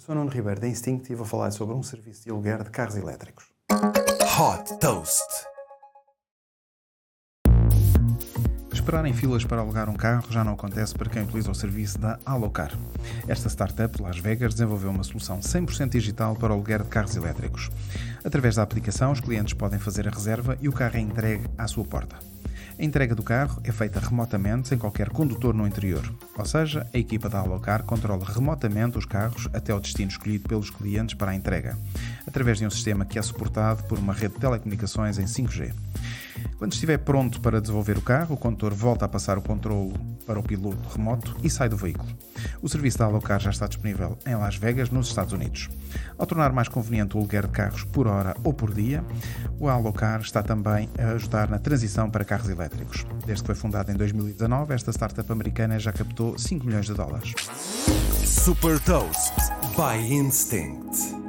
Eu sou Nuno Ribeiro da Instinct e vou falar sobre um serviço de aluguer de carros elétricos. Hot Toast. Esperar em filas para alugar um carro já não acontece para quem utiliza o serviço da Alocar. Esta startup de Las Vegas desenvolveu uma solução 100% digital para o aluguer de carros elétricos. Através da aplicação, os clientes podem fazer a reserva e o carro é entregue à sua porta. A entrega do carro é feita remotamente, sem qualquer condutor no interior. Ou seja, a equipa da Alocar controla remotamente os carros até o destino escolhido pelos clientes para a entrega, através de um sistema que é suportado por uma rede de telecomunicações em 5G. Quando estiver pronto para desenvolver o carro, o condutor volta a passar o controle para o piloto remoto e sai do veículo. O serviço da Alocar já está disponível em Las Vegas, nos Estados Unidos. Ao tornar mais conveniente o aluguer de carros por hora ou por dia, o Alocar está também a ajudar na transição para carros elétricos. Desde que foi fundada em 2019, esta startup americana já captou 5 milhões de dólares. Super Toast by Instinct.